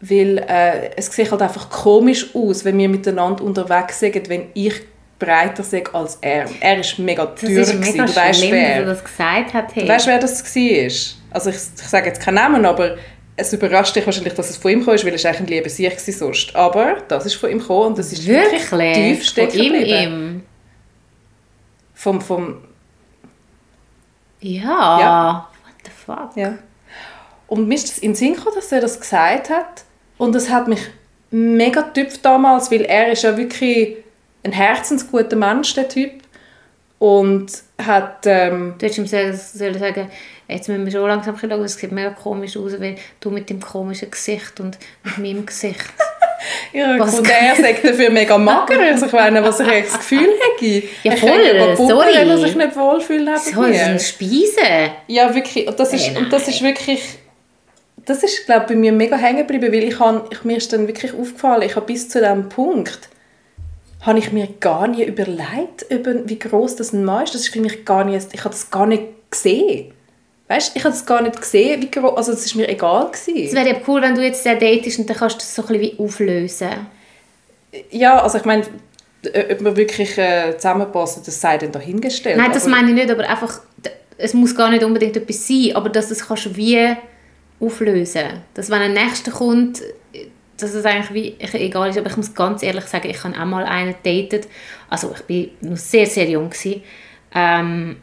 weil äh, es sieht halt einfach komisch aus, wenn wir miteinander unterwegs sind, wenn ich breiter sei als er. Er ist mega Das dürr. ist gewesen. mega Du weißt schlimm, wer. dass er das gesagt hat. Hey. Du weißt, wer das war? Also ich, ich sage jetzt keinen Namen, aber es überrascht dich wahrscheinlich, dass es von ihm kam, weil es eigentlich ein lieber sich war sonst. Aber das ist von ihm gekommen und das ist wirklich, Wirklich? tief Von stecken ihm, geblieben. ihm? Vom, vom, Ja. Ja. What the fuck? ja. Und mir ist das in den Sinn gekommen, dass er das gesagt hat und das hat mich mega getüpft damals, weil er ist ja wirklich ein herzensguter Mensch, der Typ. Und hat... Ähm, Du hättest ihm sollen sollen sagen, jetzt müssen wir schon langsam ein schauen, es sieht mega komisch aus, weil du mit dem komischen Gesicht und mit meinem Gesicht. [LAUGHS] Ja, Was- und er [LAUGHS] sagt dafür mega mager. Also ich meine, was ich das Gefühl hätte. Ja, Ich voll, puppern, sorry. wenn er sich nicht wohlfühlt. So, sind Speisen. Ja, wirklich. Und das ist, und das ist wirklich... Das ist, glaube ich, bei mir mega hängen geblieben, weil ich, han, ich, mir ist dann wirklich aufgefallen, ich habe bis zu diesem Punkt habe ich mir gar nie überlegt, über, wie groß das ein Mann ist. Das ist für mich gar nicht, ich habe das gar nicht gesehen. Weißt, ich habe das gar nicht gesehen, wie groß, also es ist mir egal gewesen. Es wäre ja cool, wenn du jetzt sehr datest und dann kannst du das so ein bisschen wie auflösen. Ja, also ich meine, ob wir wirklich äh, zusammenpassen, das sei dann dahingestellt. Nein, das aber- meine ich nicht, aber einfach, es muss gar nicht unbedingt etwas sein, aber dass das kannst du wie auflösen. Dass wenn ein Nächster kommt, dass es eigentlich wie egal ist, aber ich muss ganz ehrlich sagen, ich habe auch mal einen datet, also ich bin noch sehr, sehr jung gewesen, ähm,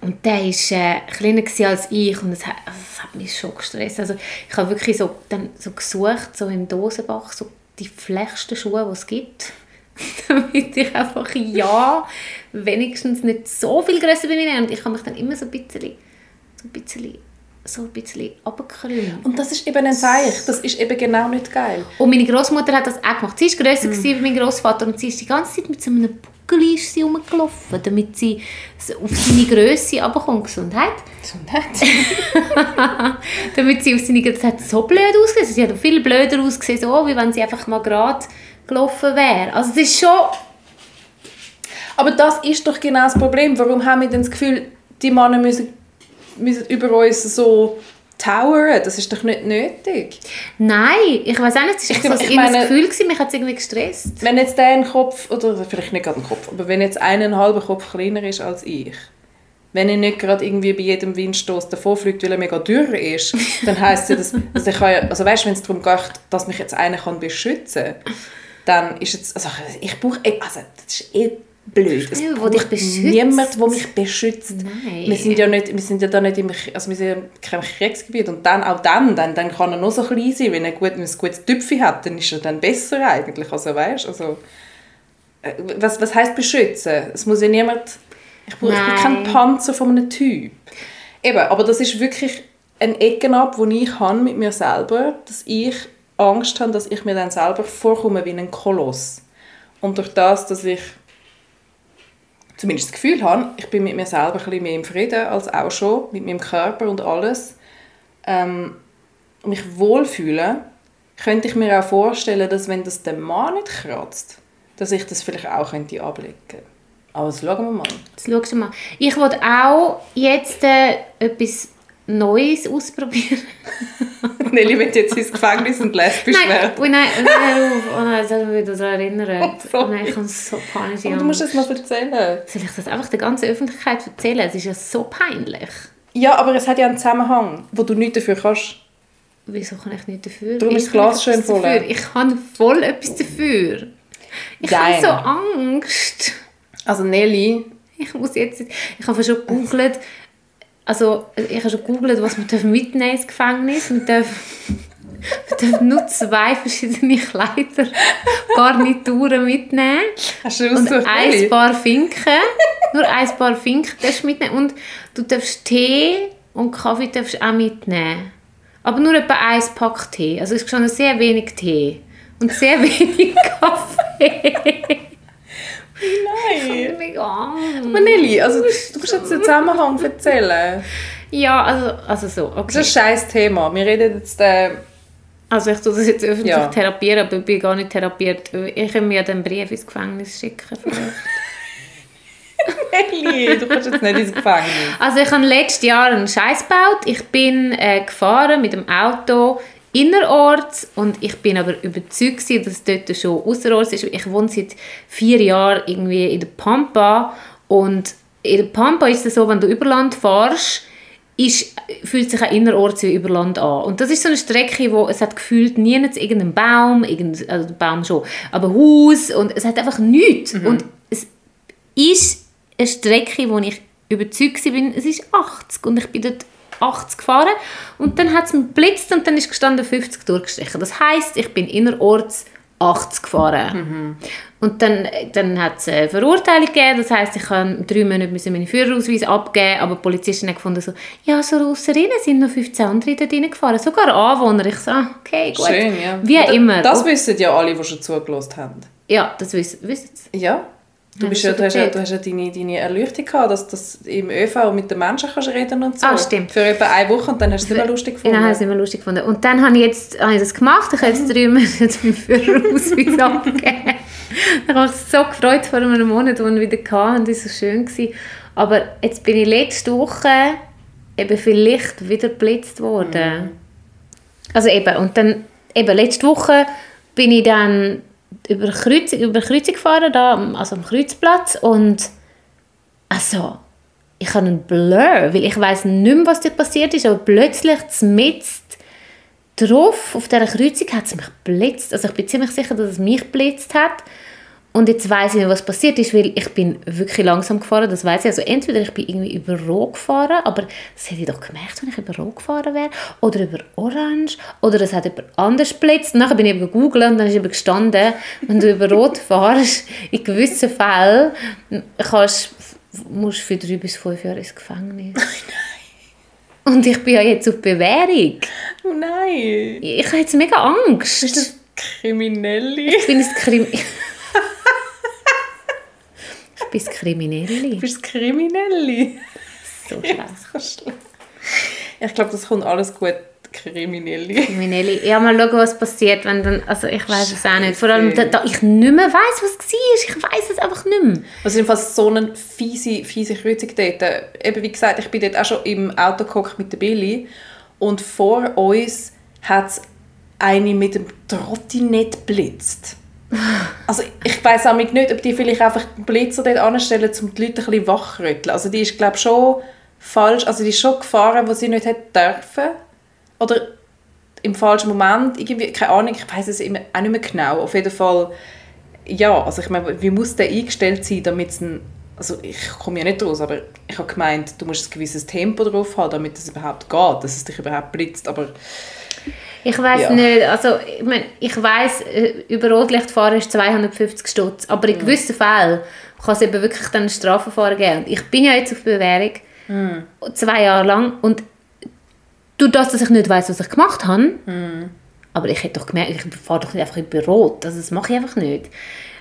und der war äh, kleiner als ich und das hat, das hat mich schon gestresst. Also ich habe wirklich so, dann so gesucht, so im Dosenbach, so die flächsten Schuhe, die es gibt. [LAUGHS] damit ich einfach ja wenigstens nicht so viel grösser bin wie er. Und ich habe mich dann immer so ein bisschen, so ein bisschen, so ein bisschen runtergekrümmt. Und das ist eben ein Zeichen, das ist eben genau nicht geil. Und meine Großmutter hat das auch gemacht. Sie war grösser gewesen wie mein Großvater und sie ist die ganze Zeit mit so einem Buckel ist sie rumgelaufen, [LAUGHS] damit sie auf seine Größe runterkommt. Gesundheit. Nett. damit sie auf seine Größe... Das hat so blöd ausgesehen. Sie hat viel blöder ausgesehen, so, wie wenn sie einfach mal gerade gelaufen wäre. Also es ist schon... Aber das ist doch genau das Problem. Warum haben wir denn das Gefühl, die Männer müssen, müssen über uns so towern? Das ist doch nicht nötig. Nein, ich weiß auch nicht, es war so ich ein meine- Gefühl, gewesen, mich hat es irgendwie gestresst. Wenn jetzt der einen Kopf, oder vielleicht nicht gerade einen Kopf, aber wenn jetzt einen halben Kopf kleiner ist als ich, wenn er nicht gerade irgendwie bei jedem Windstoß davonfliegt, weil er mega dürr ist, [LAUGHS] dann heisst ja, dass, also ich kann ja, also weißt, wenn es darum geht, dass mich jetzt einer kann beschützen kann, dann ist jetzt, also ich brauche, also das ist eh blöd. Es Ja, wo dich beschützt. niemand, der mich beschützt. Nein. Wir sind ja nicht, wir sind ja da nicht im, also wir sind ja in keinem Kriegsgebiet und dann, auch dann, dann, dann kann er noch so klein sein, wenn er gut, wenn ein gutes Tüpfchen hat, dann ist er dann besser eigentlich, also weißt, also äh, was, was heisst beschützen? Es muss ja niemand, ich, brauche, kein Nein. Panzer von einem Typ. Eben, aber das ist wirklich ein Eckenab, wo ich habe mit mir selber, dass ich Angst habe, dass ich mir dann selber vorkomme wie ein Koloss. Und durch das, dass ich zumindest das Gefühl habe, ich bin mit mir selber ein mehr im Frieden als auch schon, mit meinem Körper und alles, ähm, mich wohlfühle, könnte ich mir auch vorstellen, dass wenn das der Mann nicht kratzt, dass ich das vielleicht auch könnte ablegen könnte. Aber das schauen wir mal. Jetzt schau mal. Ich wollte auch jetzt äh, etwas Neues ausprobieren. [LAUGHS] Nelly wird jetzt ins Gefängnis und lesbisch Nein, werden. oh nein, oh nein, oh, oh nein, das hat mich daran erinnert. [LAUGHS] sorry. Oh nein, ich habe so panische Aber du musst das mal erzählen. Soll ich das einfach der ganzen Öffentlichkeit erzählen? Es ist ja so peinlich. Ja, aber es hat ja einen Zusammenhang, wo du nichts dafür kannst. Wieso kann ich nicht dafür? Darum ist Ich das Glas schön voll. dafür. Ich habe voll etwas dafür. Ich habe Nein. so Angst. Also Nelly, Ich muss jetzt... Ich habe schon gegoogelt... Also, ich habe schon gegoogelt, was man mitnehmen ins Gefängnis. Man darf, man darf nur zwei verschiedene Kleider, Garnituren mitnehmen. hast du Und ein? Paar Finken. Nur ein Paar Finken darfst du mitnehmen. Und du darfst Tee und Kaffee darfst auch mitnehmen. Aber nur etwa ein Pack Tee. Also es ist schon sehr wenig Tee. Und sehr [LAUGHS] wenig Kaffee. Nein. Mega Nelly, also, du musst jetzt den Zusammenhang erzählen. Ja, also, also so, Das okay. ist ein scheiß Thema. Wir reden jetzt... Äh, Also ich tue das jetzt öffentlich Ja. therapieren, aber ich bin gar nicht therapiert. Ich kann mir den Brief ins Gefängnis schicken. [LAUGHS] Nelly, du kannst jetzt nicht ins Gefängnis. Also ich habe letztes Jahr einen Scheiß gebaut. Ich bin äh, gefahren mit dem Auto innerorts und ich bin aber überzeugt gewesen, dass es dort schon außerorts ist. Ich wohne seit vier Jahren irgendwie in der Pampa und in der Pampa ist es so, wenn du über Land fährst, ist, fühlt sich auch innerorts wie über Land an. Und das ist so eine Strecke, wo es hat gefühlt nirgends irgendeinen Baum, irgendein, also Baum schon, aber Haus und es hat einfach nichts. Und es ist eine Strecke, wo ich überzeugt bin, es ist 80 und ich bin dort 80 gefahren und dann hat es mir geblitzt und dann ist gestanden 50 durchgestrichen. Das heisst, ich bin innerorts 80 gefahren. Und dann, dann hat es eine Verurteilung gegeben, das heisst, ich kann drei Monate müssen meine Führerausweis abgeben, aber die Polizisten haben gefunden, so, ja, so ausser ihnen sind noch 15 andere dort reingefahren, sogar Anwohner. Ich so, ah, okay, gut. Schön, ja. Wie Da- immer. Das wissen ja alle, die schon zugelassen haben. ja, das wissen, wissen sie. Ja. Du, Ja, bist das ja, du, hast ja, du hast ja deine, deine Erleuchtung gehabt, dass das im ÖV mit den Menschen kannst reden und so. Ah, stimmt. Für etwa eine Woche und dann hast du es mehr lustig gefunden. Genau, habe ich es mehr lustig gefunden. Und dann habe ich, jetzt, habe ich das gemacht. Ich habe jetzt drei Monate meinen Führerausweis [LAUGHS] abgegeben. ich habe mich so gefreut vor einem Monat, als wir wieder und es war so schön. Gewesen. Aber jetzt bin ich letzte Woche eben vielleicht wieder geblitzt worden. Also eben, und dann, eben letzte Woche bin ich dann über Kreuzung, über Kreuzung gefahren, da, also am Kreuzplatz und also, ich habe einen Blur, weil ich weiß nicht mehr, was dort passiert ist, aber plötzlich zmitzt drauf, auf dieser Kreuzung hat es mich geblitzt. Also ich bin ziemlich sicher, dass es mich geblitzt hat. Und jetzt weiß ich nicht, was passiert ist, weil ich bin wirklich langsam gefahren, das weiß ich. Also entweder ich bin irgendwie über Rot gefahren, aber das hätte ich doch gemerkt, wenn ich über Rot gefahren wäre, oder über Orange, oder es hat jemand anders geblitzt. Nachher bin ich eben gegoogelt und dann ist eben gestanden, wenn du über Rot [LAUGHS] fährst, in gewissen Fällen kannst, musst du für drei bis fünf Jahre ins Gefängnis. Und ich bin ja jetzt auf Bewährung. Oh nein! Ich habe jetzt mega Angst. Ist das Kriminelle? Ich bin das Krim... [LAUGHS] das Kriminelle. Du bist Kriminelle? So [LAUGHS] schlecht. So. Ich glaube, das kommt alles gut. Kriminelle. Kriminelle. Ja, mal schauen, was passiert, wenn dann... Also ich weiß es auch nicht. Vor allem, da, da ich nicht mehr weiss, was es war. Ich weiß es einfach nicht mehr. Also jedenfalls so eine fiese, fiese Kreuzung dort. Eben wie gesagt, ich bin dort auch schon im Auto gehockt mit der Billy und vor uns hat es eine mit dem Trottinett blitzt. Also ich weiß auch nicht, ob die vielleicht einfach den Blitzer dort anstellen, um die Leute ein bisschen wachrütteln. Also die ist glaube ich schon falsch, also die ist schon gefahren, wo sie nicht hätte dürfen. Oder im falschen Moment, irgendwie, keine Ahnung, ich weiß es immer auch nicht mehr genau. Auf jeden Fall, ja, also ich meine, wie muss der eingestellt sein, damit es ein, also ich komme ja nicht raus, aber ich habe gemeint, du musst ein gewisses Tempo drauf haben, damit es überhaupt geht, dass es dich überhaupt blitzt, aber Ich weiß Ja. nicht, also ich, mein, ich weiß, über Rotlicht fahren ist 250 Stutz, aber in gewissen Fällen kann es eben wirklich dann Strafverfahren geben. Und ich bin ja jetzt auf Bewährung, zwei Jahre lang, und durch das, dass ich nicht weiß, was ich gemacht habe, aber ich hätte doch gemerkt, ich fahre doch nicht einfach über Rot, also das mache ich einfach nicht.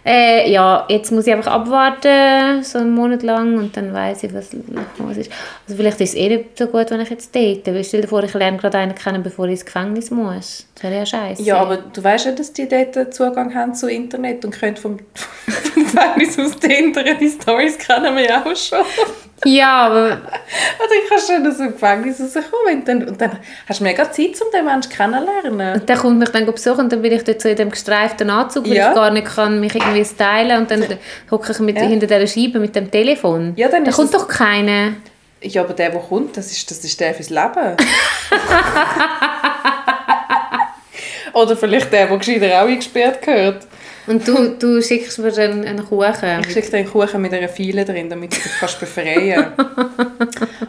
Äh, ja, jetzt muss ich einfach abwarten, so einen Monat lang, und dann weiß ich, was was ist. Also vielleicht ist es eh nicht so gut, wenn ich jetzt date. Weil stell dir vor, ich lerne gerade einen kennen, bevor ich ins Gefängnis muss. Das wäre ja scheiße. ja, aber du weißt ja, dass die dort Zugang haben zu Internet und können vom, vom Gefängnis aus Tinder die Stories kennen wir ja auch schon. Ja, aber Also ich kann schon aus dem Gefängnis rauskommen und dann, und dann hast du mega Zeit, um den Menschen kennenzulernen. der kommt mich dann besuchen und dann bin ich dort so in dem gestreiften Anzug, weil Ja. ich gar nicht kann mich irgendwie stylen und dann hocke ich mit, Ja. hinter dieser Scheibe mit dem Telefon. Ja, dann da kommt doch keiner. Ja, aber der, der kommt, das ist, das ist der fürs Leben. [LAUGHS] Oder vielleicht der, der gescheiter auch eingesperrt gehört. Und du, du schickst mir dann einen Kuchen. Ich schicke dir einen Kuchen mit einer Fiele drin, damit du dich kannst befreien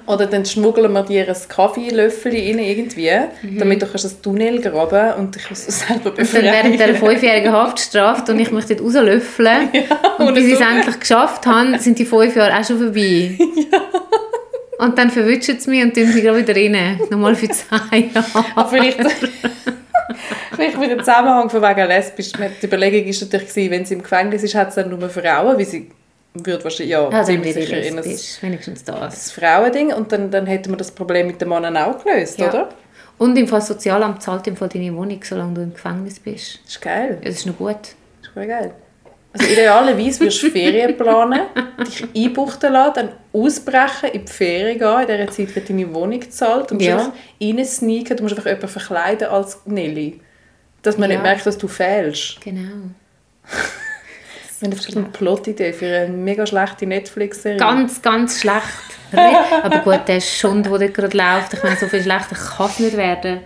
Oder dann schmuggeln wir dir ein Kaffeelöffel rein irgendwie, damit du kannst das Tunnel graben und dich selber Und dann befreien während dieser fünfjährigen Haftstrafe und ich mich dort rauslöffeln. [LAUGHS] und ohne bis ich es endlich geschafft habe, sind die fünf Jahre auch schon vorbei. Und dann verwischen sie mich und tun sie gerade wieder rein. Nochmal für zwei Jahre. Aber vielleicht, vielleicht wieder Zusammenhang von wegen lesbisch. Die Überlegung war natürlich, gewesen, wenn sie im Gefängnis ist, hat sie dann nur Frauen, weil sie würde wahrscheinlich, ja, dann ziemlich sicher in ein. Wenigstens das. das Frauending und dann, dann hätten wir das Problem mit den Männern auch gelöst, Ja. oder? Und im Fall Sozialamt zahlt im Fall deine Wohnung, solange du im Gefängnis bist. Das ist geil. Ja, Das ist noch gut. Das ist voll geil. Also idealerweise würdest du Ferien planen, dich einbuchten lassen, dann ausbrechen, in die Ferien gehen. In dieser Zeit wird deine Wohnung gezahlt. Musst Ja. reinsneaken, du musst einfach jemanden verkleiden als Nelly. Dass man Ja. nicht merkt, dass du fehlst. Genau. [LAUGHS] Das ist eine Plot-Idee für eine mega schlechte Netflix-Serie. Ganz, ganz schlecht. Aber gut, der Schund, der gerade läuft, ich meine, so viel schlechter kann es nicht werden.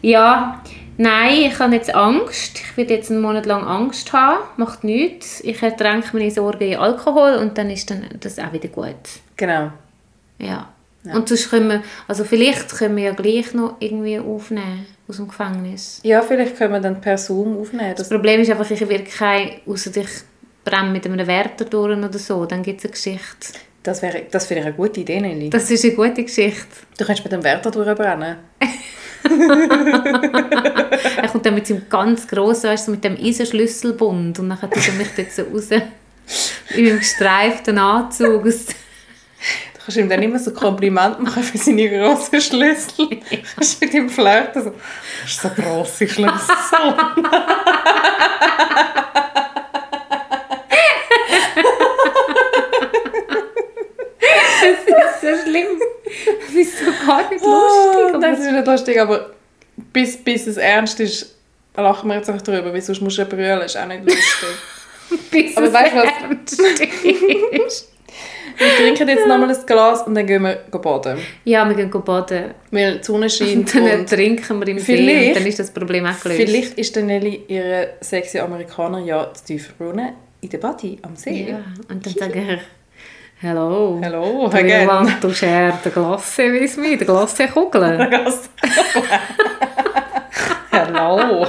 Ja, nein, ich habe jetzt Angst. Ich werde jetzt einen Monat lang Angst haben. Macht nichts. Ich ertränke meine Sorgen in Alkohol und dann ist dann das auch wieder gut. Genau. Ja. Und sonst können wir, also vielleicht können wir ja gleich noch irgendwie aufnehmen aus dem Gefängnis. Ja, vielleicht können wir dann per Zoom aufnehmen. Das Problem ist einfach, ich werde kein, außer dich brenne mit einem Wärter durch oder so, dann gibt es eine Geschichte. das, wäre, das ich eine gute Idee, Nelly. Das ist eine gute Geschichte. Du kannst mit dem Wärter durchbrennen. [LAUGHS] er kommt dann mit seinem ganz grossen, weißt du, mit dem Eisenschlüsselbund und dann hat er mich dort so raus in meinem gestreiften Anzug. [LAUGHS] Du kannst ihm dann immer so Kompliment machen für seine grossen Schlüssel. Du [LAUGHS] kannst mit ihm flirten. So. Das ist so grosse Schlüssel. [LAUGHS] das ist so schlimm. [LAUGHS] das ist nicht lustig, aber bis, bis es ernst ist, lachen wir jetzt auch drüber, weil sonst musst du brüllen, ist auch nicht lustig. [LAUGHS] Bis Aber es weißt du was? ernst ist. [LAUGHS] wir trinken jetzt nochmal ein Glas und dann gehen wir baden. Ja, wir gehen baden. Weil die Sonne scheint Und dann und trinken wir im See und dann ist das Problem auch gelöst. vielleicht ist der Nelly, ihre sexy Amerikaner, ja zu tief brunnen in der Body am See. Ja, und dann sage ich, hello. Hello, you again. want to share the Glasse with me? Die Glasse-Kugel? [LAUGHS] Hello.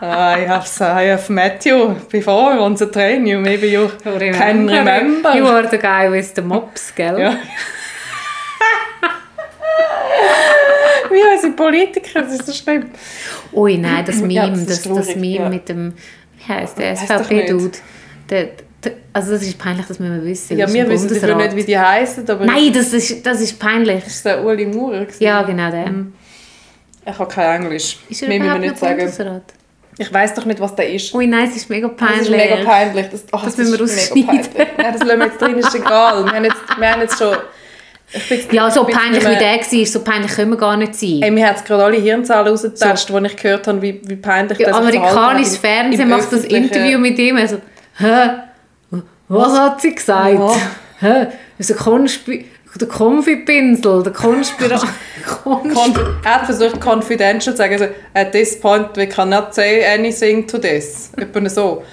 I have, I have met you before on the train. You maybe you can remember. You are the guy with the mops, gell? Ja. Wie unsere Politiker, das ist so schlimm. Ui, nein, das Meme, Ja, das das, das, Meme ja. mit dem, wie heisst der, SVP-Dude. Also das ist peinlich, das müssen wir wissen. Ja, Das ist wir wissen Bundesrat. nicht, wie die heißen, aber Nein, das ist, das ist peinlich. ist der Uli Maurer. Ja, genau der. Ich habe kein Englisch. Ist er Mehr wir überhaupt nicht sagen. Ich weiß doch nicht, was der ist. Ui, nein, es ist mega Das peinlich. ist mega peinlich. Das, oh, Das das müssen wir ist peinlich. Nein, das lassen wir jetzt drin, ist egal. Wir haben jetzt, wir haben jetzt schon... Ja, so peinlich nicht wie der war, so peinlich können wir gar nicht sein. Ey, mir hat es gerade alle Hirnzahlen rausgetatscht, als ich gehört habe, wie, wie peinlich Ja, das verhalten amerikanisches Fernsehen macht das Interview mit ihm. Also, hä? Was hat sie gesagt? Ja. Hä? Ein Konspi der Konfipinsel, der Konspira... Er hat versucht, confidential zu sagen, also, at this point we cannot say anything to this. Etwa so.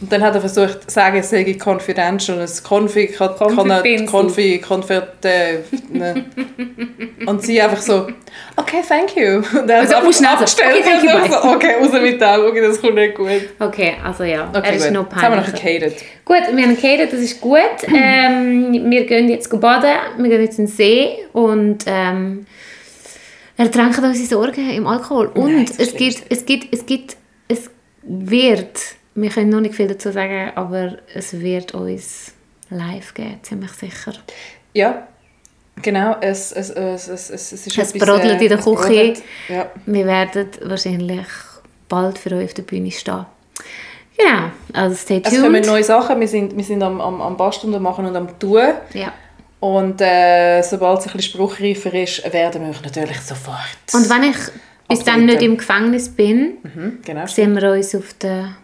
Und dann hat er versucht zu sagen, es sei confidential. Das Konfi kann, kann. Konfi, Konfert, äh, ne. Und sie einfach so, okay, thank you. Und er hat Also, einfach oh, abgestellt. okay, thank you, so, okay, raus mit dem, okay, das kommt nicht gut. Okay, also ja, Okay, er ist gut. noch Jetzt haben wir noch gehatet. Gut, wir haben geredet, das ist gut. [CLEARS THROAT] Ähm, wir gehen jetzt baden, wir gehen jetzt in den See und ähm, ertränken unsere Sorgen im Alkohol. Und Nein, es, gibt, es gibt, es gibt, es wird, wir können noch nicht viel dazu sagen, aber es wird uns live geben, ziemlich sicher. Ja, genau. Es, es, es, es, es, es ist Es etwas, brodelt in der Küche. Ja. Wir werden wahrscheinlich bald für euch auf der Bühne stehen. Genau, also stay Es kommen tuned. neue Sachen. Wir sind, wir sind am, am, am Basteln und machen und am Tun. Ja. Und äh, sobald es ein bisschen spruchreifer ist, werden wir euch natürlich sofort. Und wenn ich bis dann nicht im Gefängnis bin, Mhm, genau. sehen wir uns auf der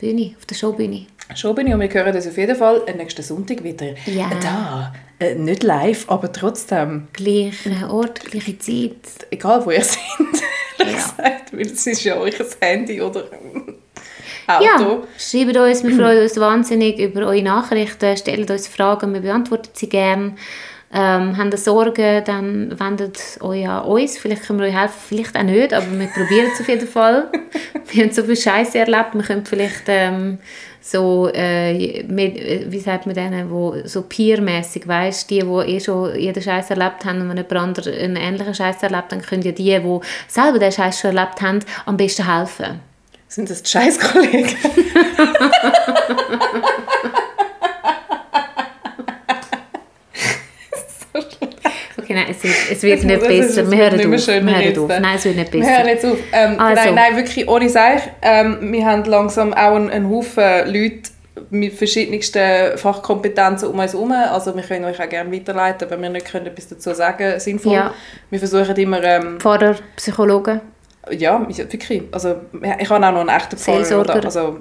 Bühne, auf der Showbühne. Ich und wir hören das auf jeden Fall nächsten Sonntag wieder. Ja. Da. Äh, nicht live, aber trotzdem. Gleicher Ort, gleiche Zeit. Egal wo ihr [LAUGHS] seid. Ja. gesagt, weil es ist ja euer Handy oder Auto. Ja, schreibt uns, wir freuen uns wahnsinnig über eure Nachrichten, stellt uns Fragen, wir beantworten sie gerne. Ähm, habt ihr Sorgen, dann wendet euch an uns. Vielleicht können wir euch helfen, vielleicht auch nicht, aber wir probieren es auf jeden Fall. [LAUGHS] wir haben so viel Scheiße erlebt, wir können vielleicht ähm, so, äh, mit, äh, wie sagt man denen, wo so peermäßig, weißt, die, die eh schon jeden Scheiß erlebt haben und wenn jemand anderes einen ähnlichen Scheiß erlebt, dann können ja die, die selber den Scheiß schon erlebt haben, am besten helfen. Sind das die Scheißkollegen? [LAUGHS] Nein, es wird, es wird nicht besser. es Wir hören auf. Wir hören auf. Nein, es wird nicht Wir hören besser. jetzt auf. Ähm, Also. nein, nein, wirklich ohne Seich. Ähm, wir haben langsam auch einen, einen Haufen Leute mit verschiedensten Fachkompetenzen um uns herum. Also wir können euch auch gerne weiterleiten, wenn wir nicht können etwas dazu sagen sinnvoll. Ja. Wir versuchen immer... Ähm, Pfarrer, Psychologen. ja, ich- wirklich. Also, ich habe auch noch einen echten Pfarrer. Seelsorger. Oder? Also,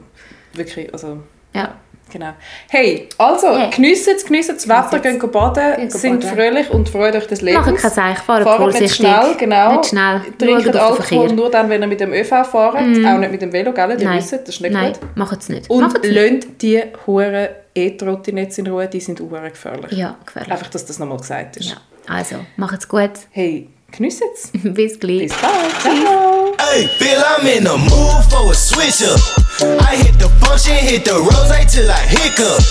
wirklich, also... Ja. Genau. Hey, also, Hey. geniessen es, geniessen das Wetter, gehen baden, Gehen sind fröhlich und freut euch des Lebens. Machen kein Seich, fahren Fahrt nicht vorsichtig. schnell, genau. Nicht schnell. Den Alkohol nur dann, wenn ihr mit dem ÖV fahrt, auch nicht mit dem Velo, gell? Ihr Nein, wisst, das ist nicht Nein, gut. macht es nicht. Und nicht. lasst die Huren E-Trottinetz in Ruhe, die sind hure gefährlich. Ja, gefährlich. Einfach, dass das nochmal gesagt ist. Ja. Also, macht's gut. Hey, geniessen es. [LAUGHS] Bis gleich. Bis bald. Ciao. Hey, Bill, I'm in the mood for a switch up. I hit the function, hit the rose till I hiccup.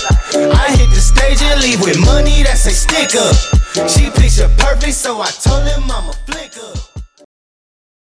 I hit the stage and leave with money that's a stick up. She picture perfect, so I told him I'm a flick.